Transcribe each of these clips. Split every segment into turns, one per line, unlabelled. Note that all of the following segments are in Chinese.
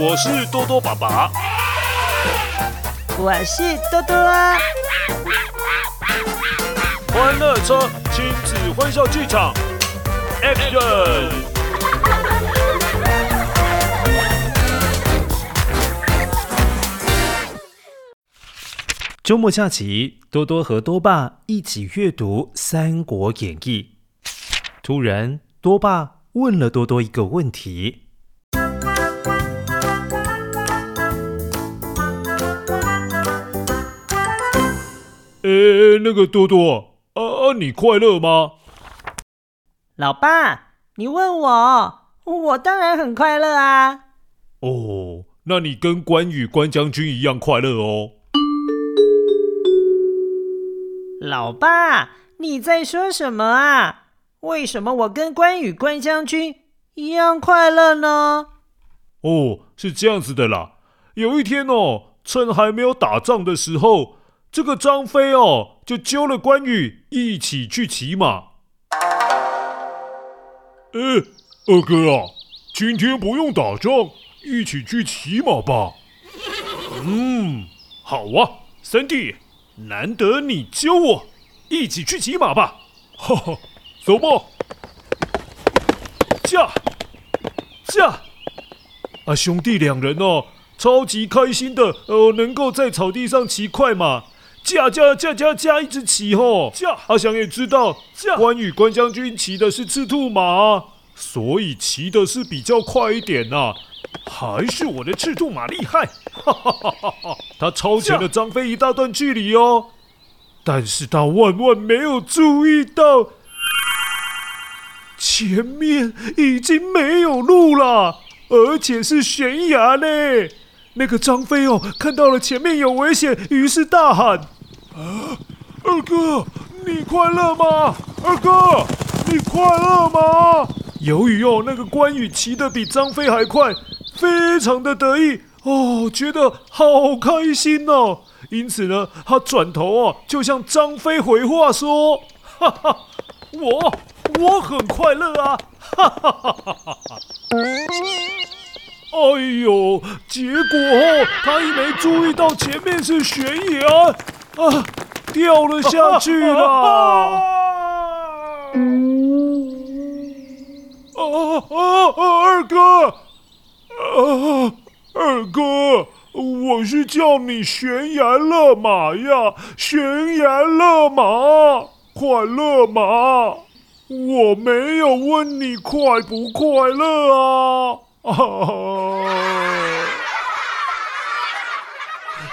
我是多多爸爸，
我是多多啊。
欢乐车亲子欢笑剧场，Action！
周末假期，多多和多爸一起阅读《三国演义》。突然，多爸问了多多一个问题。
呃，那个多多，啊啊，你快乐吗？
老爸，你问我，我当然很快乐啊。
哦，那你跟关羽关将军一样快乐哦。
老爸，你在说什么啊？为什么我跟关羽关将军一样快乐呢？
哦，是这样子的啦。有一天哦，趁还没有打仗的时候。这个张飞哦，就揪了关羽一起去骑马。哎，二哥啊，今天不用打仗，一起去骑马吧。嗯，好啊，三弟，难得你揪我，一起去骑马吧。哈哈，走吧。驾，驾。啊，兄弟两人哦，超级开心的，呃，能够在草地上骑快马。驾驾驾驾驾，一直骑吼！驾，阿翔也知道，驾关羽关将军骑的是赤兔马，所以骑的是比较快一点呐、啊。还是我的赤兔马厉害，哈哈哈哈哈！他超前了张飞一大段距离哦。但是他万万没有注意到，前面已经没有路了，而且是悬崖呢。那个张飞哦，看到了前面有危险，于是大喊。啊，二哥，你快乐吗？二哥，你快乐吗？由于哦，那个关羽骑得比张飞还快，非常的得意哦，觉得好开心哦。因此呢，他转头哦，就向张飞回话说：“哈哈，我我很快乐啊！”哈哈哈哈哈哈。哎呦，结果后，他一没注意到前面是悬崖。啊！掉了下去了！啊啊啊！二哥，啊，二哥，我是叫你悬崖勒马呀，悬崖勒马，快乐马？我没有问你快不快乐啊！啊！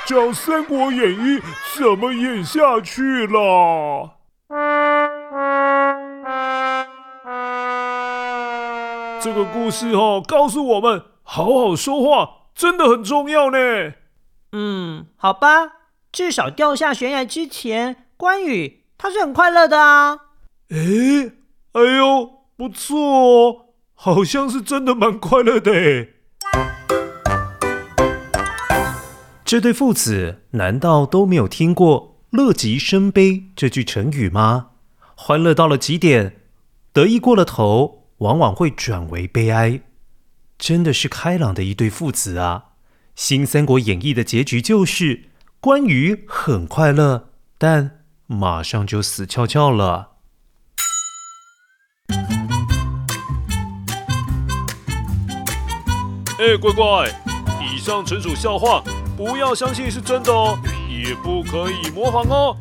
讲《三国演义》怎么演下去了？这个故事哦，告诉我们，好好说话真的很重要呢。
嗯，好吧，至少掉下悬崖之前，关羽他是很快乐的啊。
哎，哎呦，不错哦，好像是真的蛮快乐的诶。
这对父子难道都没有听过“乐极生悲”这句成语吗？欢乐到了极点，得意过了头，往往会转为悲哀。真的是开朗的一对父子啊！新《三国演义》的结局就是关羽很快乐，但马上就死翘翘了。
哎，乖乖，以上纯属笑话。不要相信是真的哦，也不可以模仿哦。